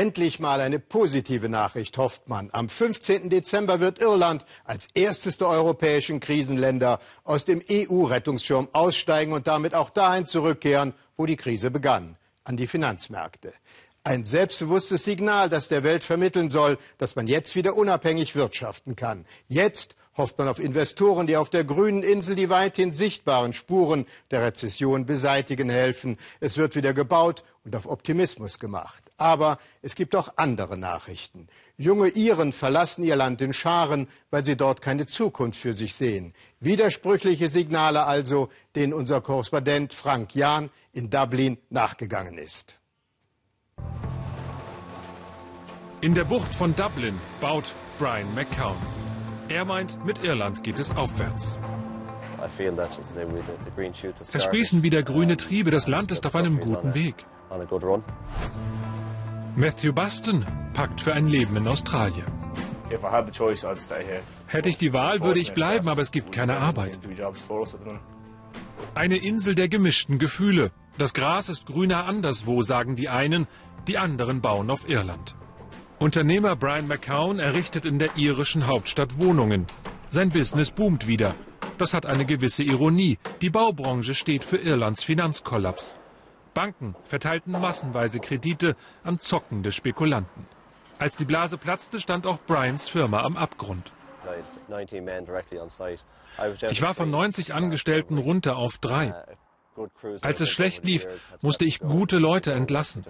Endlich mal eine positive Nachricht, hofft man. Am 15. Dezember wird Irland als erstes der europäischen Krisenländer aus dem EU-Rettungsschirm aussteigen und damit auch dahin zurückkehren, wo die Krise begann, an die Finanzmärkte. Ein selbstbewusstes Signal, das der Welt vermitteln soll, dass man jetzt wieder unabhängig wirtschaften kann. Jetzt hofft man auf Investoren, die auf der grünen Insel die weithin sichtbaren Spuren der Rezession beseitigen helfen. Es wird wieder gebaut und auf Optimismus gemacht. Aber es gibt auch andere Nachrichten. Junge Iren verlassen ihr Land in Scharen, weil sie dort keine Zukunft für sich sehen. Widersprüchliche Signale also, denen unser Korrespondent Frank Jahn in Dublin nachgegangen ist. In der Bucht von Dublin baut Brian McCown. Er meint, mit Irland geht es aufwärts. Es sprießen wieder grüne Triebe, das Land ist auf einem guten Weg. Matthew Buston packt für ein Leben in Australien. Hätte ich die Wahl, würde ich bleiben, aber es gibt keine Arbeit. Eine Insel der gemischten Gefühle. Das Gras ist grüner anderswo, sagen die einen, die anderen bauen auf Irland. Unternehmer Brian McCown errichtet in der irischen Hauptstadt Wohnungen. Sein Business boomt wieder. Das hat eine gewisse Ironie. Die Baubranche steht für Irlands Finanzkollaps. Banken verteilten massenweise Kredite an zockende Spekulanten. Als die Blase platzte, stand auch Brians Firma am Abgrund. Ich war von 90 Angestellten runter auf drei. Als es schlecht lief, musste ich gute Leute entlassen.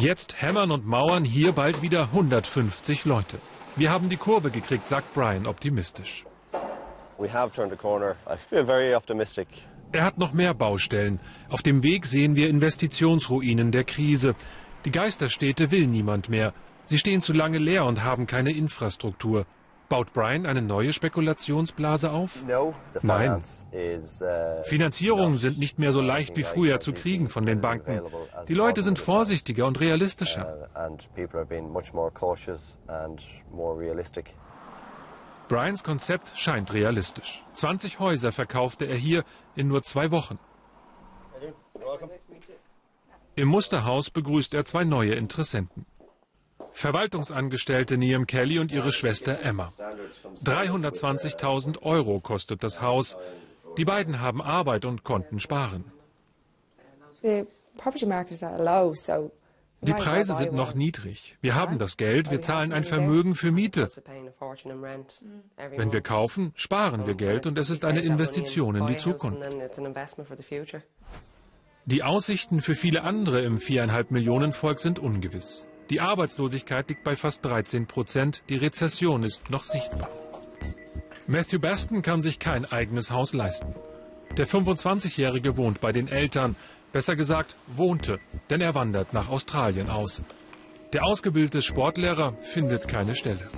Jetzt hämmern und mauern hier bald wieder 150 Leute. Wir haben die Kurve gekriegt, sagt Brian optimistisch. Er hat noch mehr Baustellen. Auf dem Weg sehen wir Investitionsruinen der Krise. Die Geisterstädte will niemand mehr. Sie stehen zu lange leer und haben keine Infrastruktur. Baut Brian eine neue Spekulationsblase auf? Nein. Uh, Finanzierungen sind nicht mehr so leicht wie früher zu kriegen von den Banken. Die Leute sind vorsichtiger und realistischer. Uh, Brians Konzept scheint realistisch. 20 Häuser verkaufte er hier in nur zwei Wochen. Im Musterhaus begrüßt er zwei neue Interessenten. Verwaltungsangestellte Niam Kelly und ihre Schwester Emma. 320.000 Euro kostet das Haus. Die beiden haben Arbeit und konnten sparen. Die Preise sind noch niedrig. Wir haben das Geld, wir zahlen ein Vermögen für Miete. Wenn wir kaufen, sparen wir Geld und es ist eine Investition in die Zukunft. Die Aussichten für viele andere im viereinhalb Millionen Volk sind ungewiss. Die Arbeitslosigkeit liegt bei fast 13 Prozent. Die Rezession ist noch sichtbar. Matthew Baston kann sich kein eigenes Haus leisten. Der 25-Jährige wohnt bei den Eltern. Besser gesagt, wohnte, denn er wandert nach Australien aus. Der ausgebildete Sportlehrer findet keine Stelle.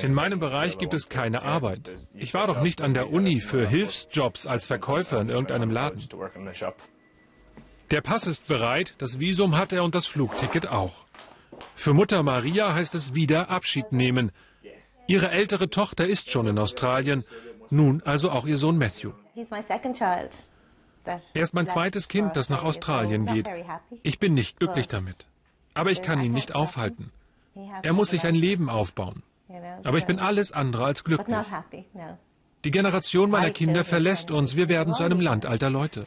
In meinem Bereich gibt es keine Arbeit. Ich war doch nicht an der Uni für Hilfsjobs als Verkäufer in irgendeinem Laden. Der Pass ist bereit, das Visum hat er und das Flugticket auch. Für Mutter Maria heißt es wieder Abschied nehmen. Ihre ältere Tochter ist schon in Australien, nun also auch ihr Sohn Matthew. Er ist mein zweites Kind, das nach Australien geht. Ich bin nicht glücklich damit. Aber ich kann ihn nicht aufhalten. Er muss sich ein Leben aufbauen. Aber ich bin alles andere als glücklich. Die Generation meiner Kinder verlässt uns. Wir werden zu einem Land alter Leute.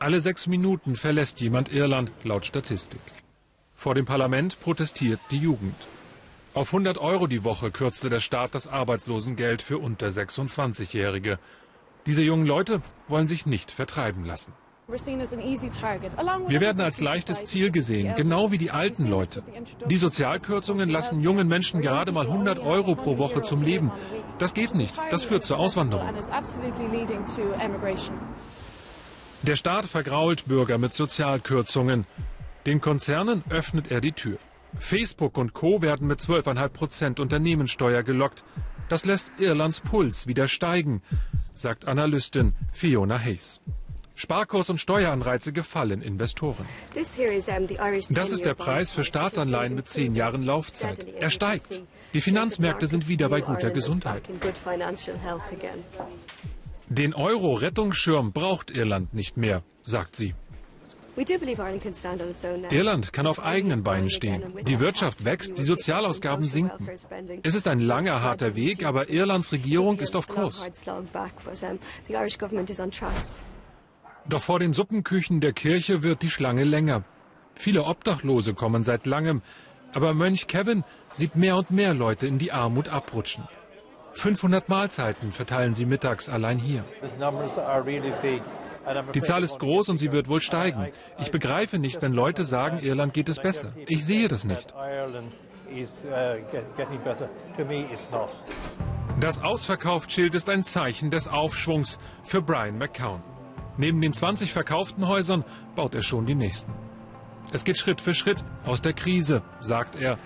Alle sechs Minuten verlässt jemand Irland, laut Statistik. Vor dem Parlament protestiert die Jugend. Auf 100 Euro die Woche kürzte der Staat das Arbeitslosengeld für unter 26-Jährige. Diese jungen Leute wollen sich nicht vertreiben lassen. Wir werden als leichtes Ziel gesehen, genau wie die alten Leute. Die Sozialkürzungen lassen jungen Menschen gerade mal 100 Euro pro Woche zum Leben. Das geht nicht. Das führt zur Auswanderung. Der Staat vergrault Bürger mit Sozialkürzungen. Den Konzernen öffnet er die Tür. Facebook und Co. werden mit 12,5 Prozent Unternehmenssteuer gelockt. Das lässt Irlands Puls wieder steigen, sagt Analystin Fiona Hayes. Sparkurs und Steueranreize gefallen Investoren. Das ist der Preis für Staatsanleihen mit zehn Jahren Laufzeit. Er steigt. Die Finanzmärkte sind wieder bei guter Gesundheit. Den Euro-Rettungsschirm braucht Irland nicht mehr, sagt sie. Irland kann auf eigenen Beinen stehen. Die Wirtschaft wächst, die Sozialausgaben sinken. Es ist ein langer, harter Weg, aber Irlands Regierung ist auf Kurs. Doch vor den Suppenküchen der Kirche wird die Schlange länger. Viele Obdachlose kommen seit langem, aber Mönch Kevin sieht mehr und mehr Leute in die Armut abrutschen. 500 Mahlzeiten verteilen sie mittags allein hier. Die Zahl ist groß und sie wird wohl steigen. Ich begreife nicht, wenn Leute sagen, Irland geht es besser. Ich sehe das nicht. Das Ausverkauftschild ist ein Zeichen des Aufschwungs für Brian McCown. Neben den 20 verkauften Häusern baut er schon die nächsten. Es geht Schritt für Schritt aus der Krise, sagt er,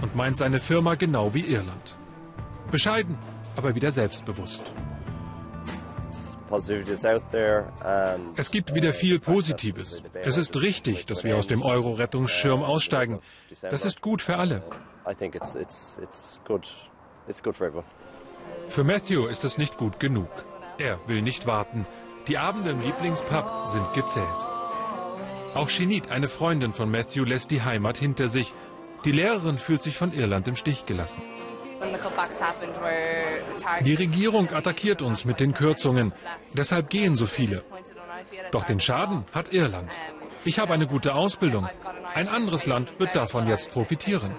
und meint seine Firma genau wie Irland. Bescheiden, aber wieder selbstbewusst. Es gibt wieder viel Positives. Es ist richtig, dass wir aus dem Euro-Rettungsschirm aussteigen. Das ist gut für alle. Für Matthew ist es nicht gut genug. Er will nicht warten. Die Abende im Lieblingspub sind gezählt. Auch Shinit, eine Freundin von Matthew, lässt die Heimat hinter sich. Die Lehrerin fühlt sich von Irland im Stich gelassen. Die Regierung attackiert uns mit den Kürzungen. Deshalb gehen so viele. Doch den Schaden hat Irland. Ich habe eine gute Ausbildung. Ein anderes Land wird davon jetzt profitieren.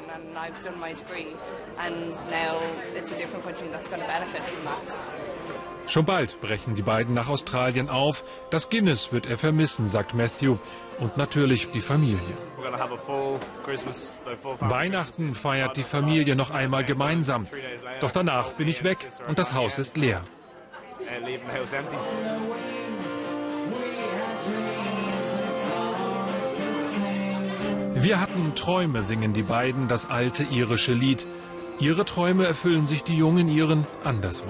Schon bald brechen die beiden nach Australien auf. Das Guinness wird er vermissen, sagt Matthew. Und natürlich die Familie. Weihnachten feiert die Familie noch einmal gemeinsam. Doch danach bin ich weg und das Haus ist leer. Wir hatten Träume, singen die beiden das alte irische Lied. Ihre Träume erfüllen sich die jungen Iren anderswo.